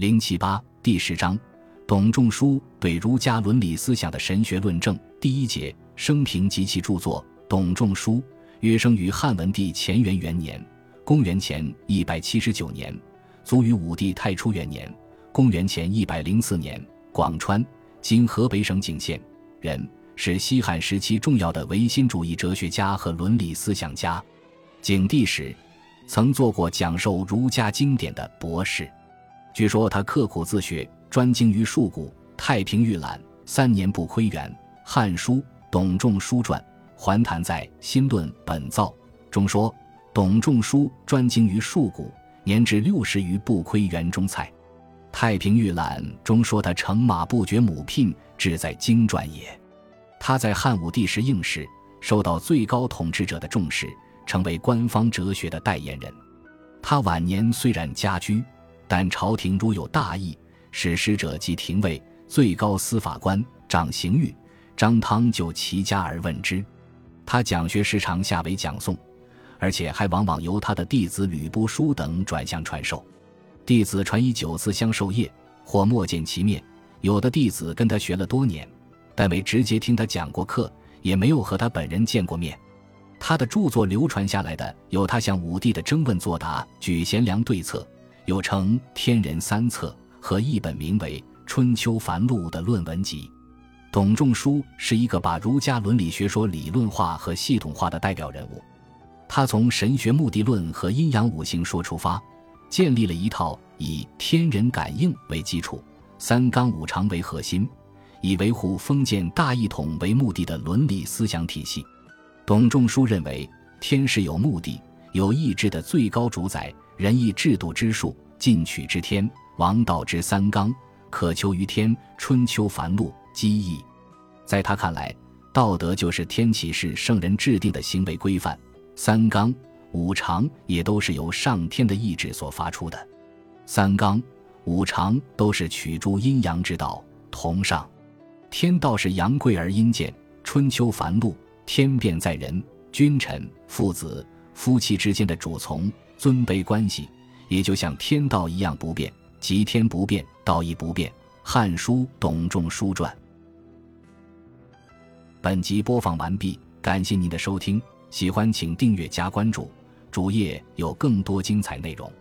零七八第十章，董仲舒对儒家伦理思想的神学论证。第一节，生平及其著作。董仲舒，约生于汉文帝乾元元年（公元前一百七十九年），卒于武帝太初元年（公元前一百零四年）。广川（今河北省景县）人，是西汉时期重要的唯心主义哲学家和伦理思想家。景帝时，曾做过讲授儒家经典的博士。据说他刻苦自学，专精于数古，《太平御览》三年不窥园，《汉书·董仲舒传》还谈在《新论本造》中说，董仲舒专精于数古，年至六十余不窥园中菜。《太平御览》中说他乘马不绝母聘，志在经传也。他在汉武帝时应试，受到最高统治者的重视，成为官方哲学的代言人。他晚年虽然家居。但朝廷如有大义，使使者即廷尉、最高司法官、掌刑狱，张汤就其家而问之。他讲学时常下为讲诵，而且还往往由他的弟子吕不书等转向传授。弟子传以九次相授业，或莫见其面；有的弟子跟他学了多年，但未直接听他讲过课，也没有和他本人见过面。他的著作流传下来的有他向武帝的征问作答、举贤良对策。有成《天人三策》和一本名为《春秋繁露》的论文集。董仲舒是一个把儒家伦理学说理论化和系统化的代表人物。他从神学目的论和阴阳五行说出发，建立了一套以天人感应为基础、三纲五常为核心、以维护封建大一统为目的的伦理思想体系。董仲舒认为，天是有目的、有意志的最高主宰。仁义制度之术，进取之天，王道之三纲，可求于天。春秋繁露，机义。在他看来，道德就是天启是圣人制定的行为规范，三纲五常也都是由上天的意志所发出的。三纲五常都是取诸阴阳之道，同上。天道是阳贵而阴贱。春秋繁露，天变在人，君臣、父子、夫妻之间的主从。尊卑关系也就像天道一样不变，即天不变，道亦不变。《汉书·董仲舒传》。本集播放完毕，感谢您的收听，喜欢请订阅加关注，主页有更多精彩内容。